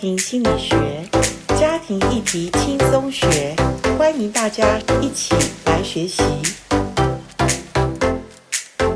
庭心理学，家庭议题轻松学，欢迎大家一起来学习。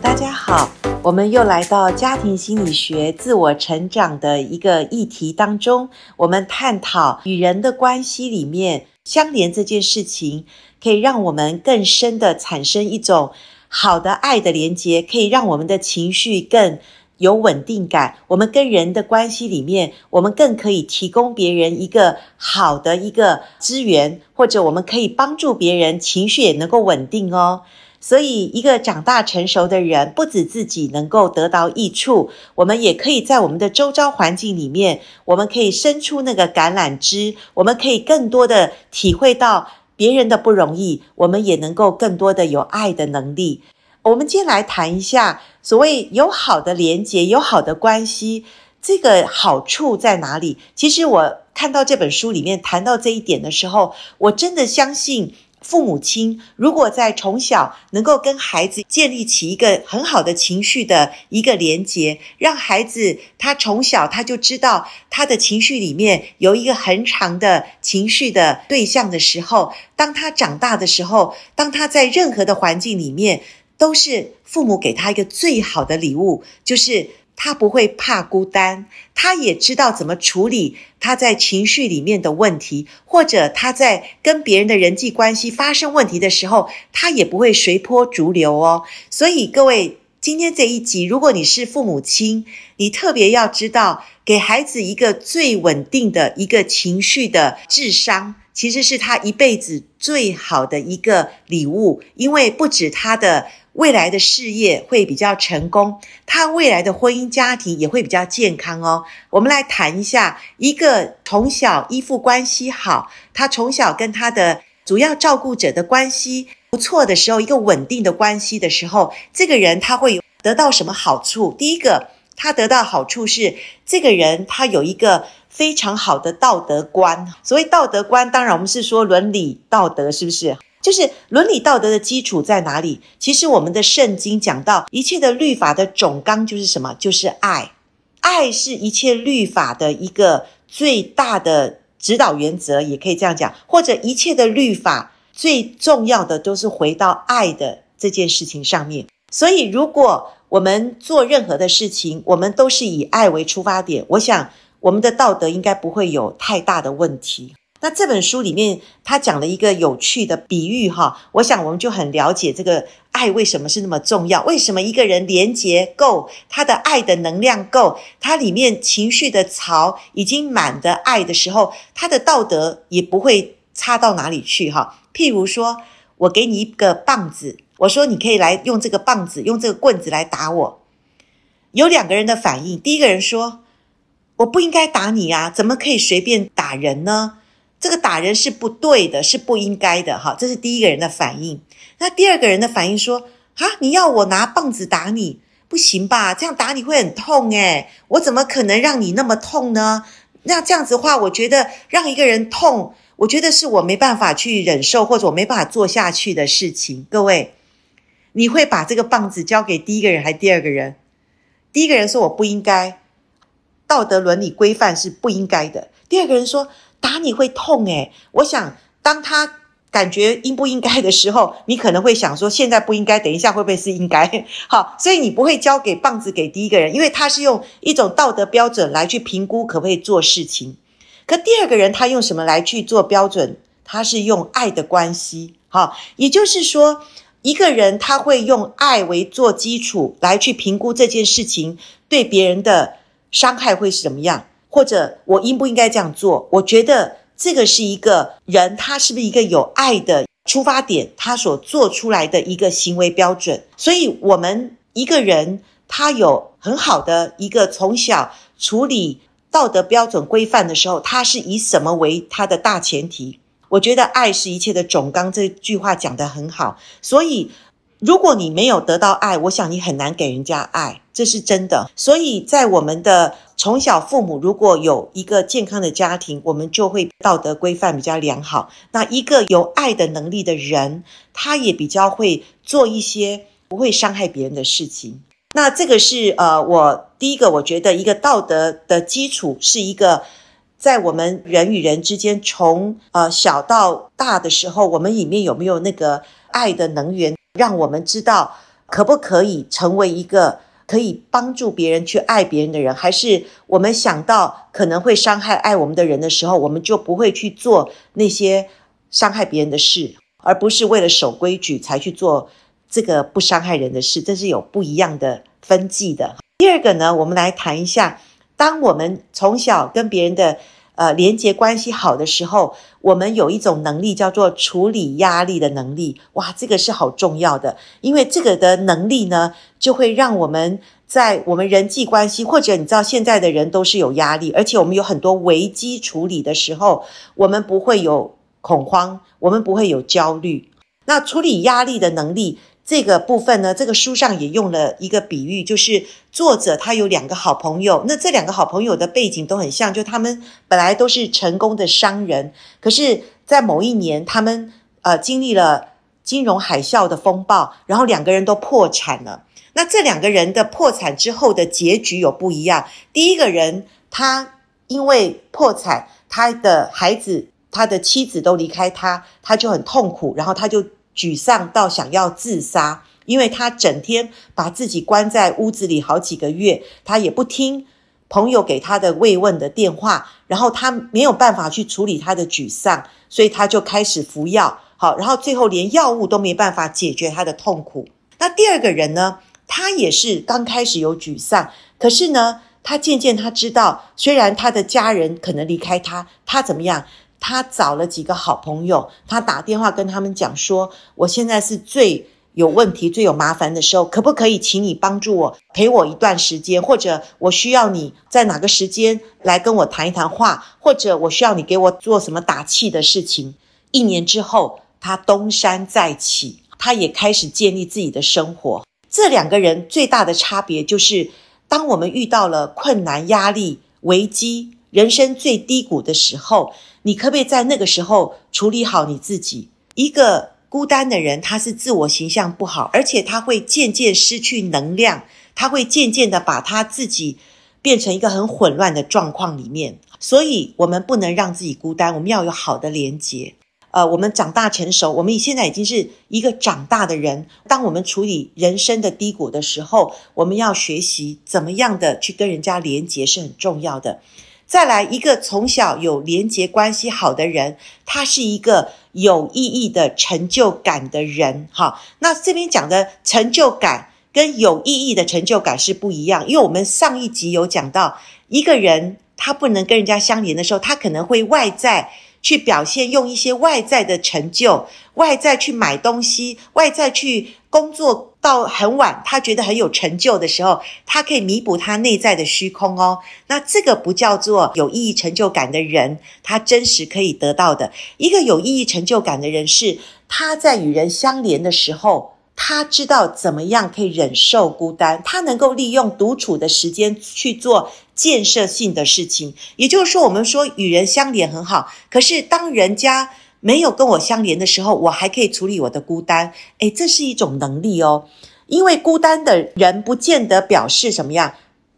大家好，我们又来到家庭心理学自我成长的一个议题当中，我们探讨与人的关系里面相连这件事情，可以让我们更深的产生一种好的爱的连接，可以让我们的情绪更有稳定感，我们跟人的关系里面，我们更可以提供别人一个好的一个资源，或者我们可以帮助别人情绪也能够稳定哦。所以，一个长大成熟的人，不止自己能够得到益处，我们也可以在我们的周遭环境里面，我们可以伸出那个橄榄枝，我们可以更多的体会到别人的不容易，我们也能够更多的有爱的能力。我们今天来谈一下，所谓有好的连接、有好的关系，这个好处在哪里？其实我看到这本书里面谈到这一点的时候，我真的相信父母亲如果在从小能够跟孩子建立起一个很好的情绪的一个连结，让孩子他从小他就知道他的情绪里面有一个很长的情绪的对象的时候，当他长大的时候，当他在任何的环境里面。都是父母给他一个最好的礼物，就是他不会怕孤单，他也知道怎么处理他在情绪里面的问题，或者他在跟别人的人际关系发生问题的时候，他也不会随波逐流哦。所以各位，今天这一集，如果你是父母亲，你特别要知道，给孩子一个最稳定的一个情绪的智商。其实是他一辈子最好的一个礼物，因为不止他的未来的事业会比较成功，他未来的婚姻家庭也会比较健康哦。我们来谈一下，一个从小依附关系好，他从小跟他的主要照顾者的关系不错的时候，一个稳定的关系的时候，这个人他会得到什么好处？第一个，他得到好处是，这个人他有一个。非常好的道德观，所谓道德观，当然我们是说伦理道德，是不是？就是伦理道德的基础在哪里？其实我们的圣经讲到，一切的律法的总纲就是什么？就是爱。爱是一切律法的一个最大的指导原则，也可以这样讲。或者一切的律法最重要的都是回到爱的这件事情上面。所以，如果我们做任何的事情，我们都是以爱为出发点，我想。我们的道德应该不会有太大的问题。那这本书里面，他讲了一个有趣的比喻，哈，我想我们就很了解这个爱为什么是那么重要。为什么一个人连结够，他的爱的能量够，他里面情绪的槽已经满的爱的时候，他的道德也不会差到哪里去，哈。譬如说，我给你一个棒子，我说你可以来用这个棒子，用这个棍子来打我。有两个人的反应，第一个人说，我不应该打你啊！怎么可以随便打人呢？这个打人是不对的，是不应该的。哈，这是第一个人的反应。那第二个人的反应说：啊，你要我拿棒子打你，不行吧？这样打你会很痛诶。我怎么可能让你那么痛呢？那这样子的话，我觉得让一个人痛，我觉得是我没办法去忍受，或者我没办法做下去的事情。各位，你会把这个棒子交给第一个人还是第二个人？第一个人说：我不应该。道德伦理规范是不应该的。第二个人说，打你会痛诶，我想当他感觉应不应该的时候，你可能会想说，现在不应该，等一下会不会是应该？好，所以你不会交给棒子给第一个人，因为他是用一种道德标准来去评估可不可以做事情。可第二个人他用什么来去做标准？他是用爱的关系。好，也就是说，一个人他会用爱为做基础来去评估这件事情对别人的。伤害会是怎么样？或者我应不应该这样做？我觉得这个是一个人，他是不是一个有爱的出发点，他所做出来的一个行为标准。所以，我们一个人他有很好的一个从小处理道德标准规范的时候，他是以什么为他的大前提？我觉得爱是一切的总纲，这句话讲得很好。所以。如果你没有得到爱，我想你很难给人家爱，这是真的。所以在我们的从小父母如果有一个健康的家庭，我们就会道德规范比较良好。那一个有爱的能力的人，他也比较会做一些不会伤害别人的事情。那这个是呃，我第一个我觉得一个道德的基础是一个在我们人与人之间，从呃小到大的时候，我们里面有没有那个爱的能源，让我们知道可不可以成为一个可以帮助别人去爱别人的人，还是我们想到可能会伤害爱我们的人的时候，我们就不会去做那些伤害别人的事，而不是为了守规矩才去做这个不伤害人的事，这是有不一样的分际的。第二个呢，我们来谈一下。当我们从小跟别人的呃连接关系好的时候，我们有一种能力叫做处理压力的能力。哇，这个是好重要的，因为这个的能力呢，就会让我们在我们人际关系，或者你知道现在的人都是有压力，而且我们有很多危机处理的时候，我们不会有恐慌，我们不会有焦虑。那处理压力的能力。这个部分呢，这个书上也用了一个比喻，就是作者他有两个好朋友，那这两个好朋友的背景都很像，就他们本来都是成功的商人，可是，在某一年，他们呃经历了金融海啸的风暴，然后两个人都破产了。那这两个人的破产之后的结局有不一样。第一个人他因为破产，他的孩子、他的妻子都离开他，他就很痛苦，然后他就。沮丧到想要自杀，因为他整天把自己关在屋子里好几个月，他也不听朋友给他的慰问的电话，然后他没有办法去处理他的沮丧，所以他就开始服药，好，然后最后连药物都没办法解决他的痛苦。那第二个人呢，他也是刚开始有沮丧，可是呢，他渐渐他知道，虽然他的家人可能离开他，他怎么样？他找了几个好朋友，他打电话跟他们讲说：“我现在是最有问题、最有麻烦的时候，可不可以请你帮助我，陪我一段时间？或者我需要你在哪个时间来跟我谈一谈话？或者我需要你给我做什么打气的事情？”一年之后，他东山再起，他也开始建立自己的生活。这两个人最大的差别就是，当我们遇到了困难、压力、危机。人生最低谷的时候，你可不可以在那个时候处理好你自己？一个孤单的人，他是自我形象不好，而且他会渐渐失去能量，他会渐渐的把他自己变成一个很混乱的状况里面。所以，我们不能让自己孤单，我们要有好的连接。呃，我们长大成熟，我们现在已经是一个长大的人。当我们处理人生的低谷的时候，我们要学习怎么样的去跟人家连接是很重要的。再来一个从小有连结关系好的人，他是一个有意义的成就感的人。哈，那这边讲的成就感跟有意义的成就感是不一样，因为我们上一集有讲到，一个人他不能跟人家相连的时候，他可能会外在去表现，用一些外在的成就，外在去买东西，外在去工作。到很晚，他觉得很有成就的时候，他可以弥补他内在的虚空哦。那这个不叫做有意义成就感的人，他真实可以得到的一个有意义成就感的人是他在与人相连的时候，他知道怎么样可以忍受孤单，他能够利用独处的时间去做建设性的事情。也就是说，我们说与人相连很好，可是当人家。没有跟我相连的时候，我还可以处理我的孤单。诶，这是一种能力哦。因为孤单的人不见得表示什么样，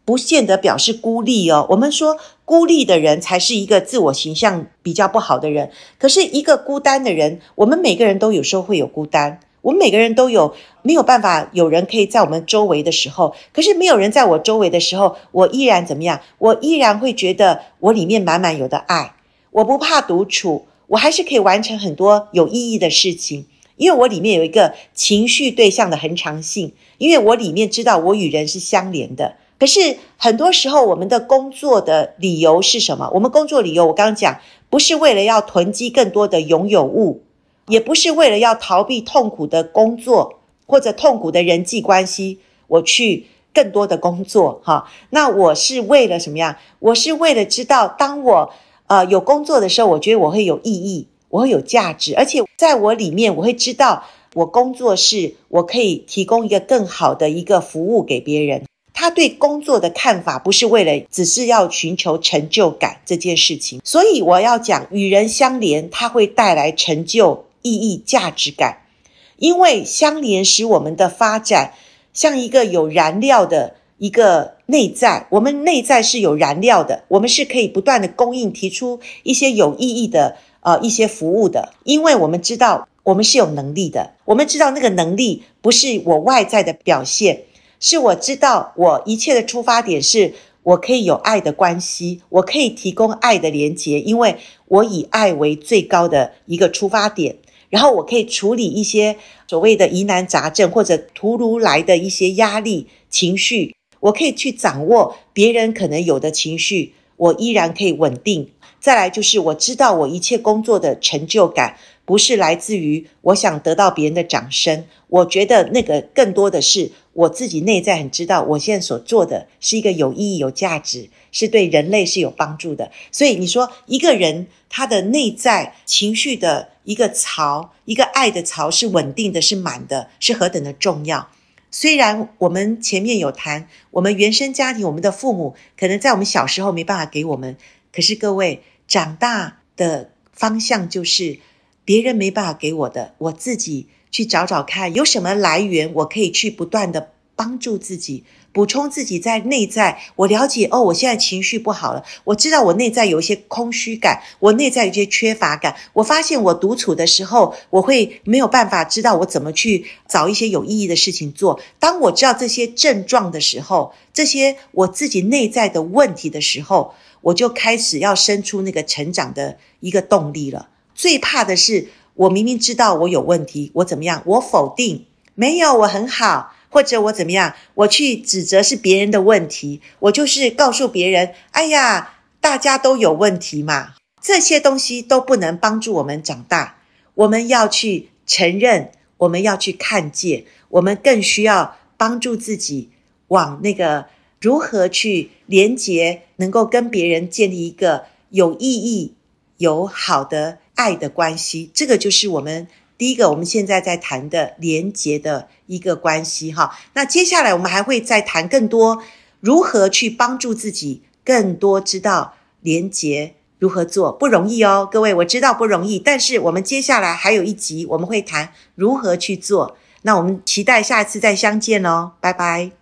不见得表示孤立哦。我们说孤立的人才是一个自我形象比较不好的人。可是一个孤单的人，我们每个人都有时候会有孤单，我们每个人都有没有办法有人可以在我们周围的时候，可是没有人在我周围的时候，我依然怎么样？我依然会觉得我里面满满有的爱，我不怕独处。我还是可以完成很多有意义的事情，因为我里面有一个情绪对象的恒常性，因为我里面知道我与人是相连的。可是很多时候，我们的工作的理由是什么？我们工作理由，我刚刚讲，不是为了要囤积更多的拥有物，也不是为了要逃避痛苦的工作或者痛苦的人际关系，我去更多的工作，哈。那我是为了什么样？我是为了知道，当我。呃，有工作的时候，我觉得我会有意义，我会有价值，而且在我里面，我会知道我工作是我可以提供一个更好的一个服务给别人。他对工作的看法不是为了只是要寻求成就感这件事情，所以我要讲与人相连，它会带来成就、意义、价值感，因为相连使我们的发展像一个有燃料的一个内在，我们内在是有燃料的，我们是可以不断的供应，提出一些有意义的呃一些服务的，因为我们知道我们是有能力的，我们知道那个能力不是我外在的表现，是我知道我一切的出发点是。我可以有爱的关系，我可以提供爱的连接，因为我以爱为最高的一个出发点，然后我可以处理一些所谓的疑难杂症或者突如来的一些压力情绪，我可以去掌握别人可能有的情绪，我依然可以稳定。再来就是我知道我一切工作的成就感不是来自于我想得到别人的掌声，我觉得那个更多的是。我自己内在很知道，我现在所做的是一个有意义、有价值，是对人类是有帮助的。所以你说一个人他的内在情绪的一个槽，一个爱的槽是稳定的，是满的，是何等的重要。虽然我们前面有谈，我们原生家庭，我们的父母可能在我们小时候没办法给我们，可是各位长大的方向就是别人没办法给我的，我自己。去找找看有什么来源，我可以去不断的帮助自己，补充自己在内在。我了解哦，我现在情绪不好了，我知道我内在有一些空虚感，我内在有些缺乏感。我发现我独处的时候，我会没有办法知道我怎么去找一些有意义的事情做。当我知道这些症状的时候，这些我自己内在的问题的时候，我就开始要生出那个成长的一个动力了。最怕的是。我明明知道我有问题，我怎么样？我否定，没有，我很好，或者我怎么样？我去指责是别人的问题，我就是告诉别人，哎呀，大家都有问题嘛。这些东西都不能帮助我们长大。我们要去承认，我们要去看见，我们更需要帮助自己往那个如何去连接，能够跟别人建立一个有意义、有好的。爱的关系，这个就是我们第一个，我们现在在谈的连结的一个关系哈。那接下来我们还会再谈更多如何去帮助自己，更多知道连结如何做，不容易哦，各位，我知道不容易，但是我们接下来还有一集，我们会谈如何去做。那我们期待下一次再相见哦，拜拜。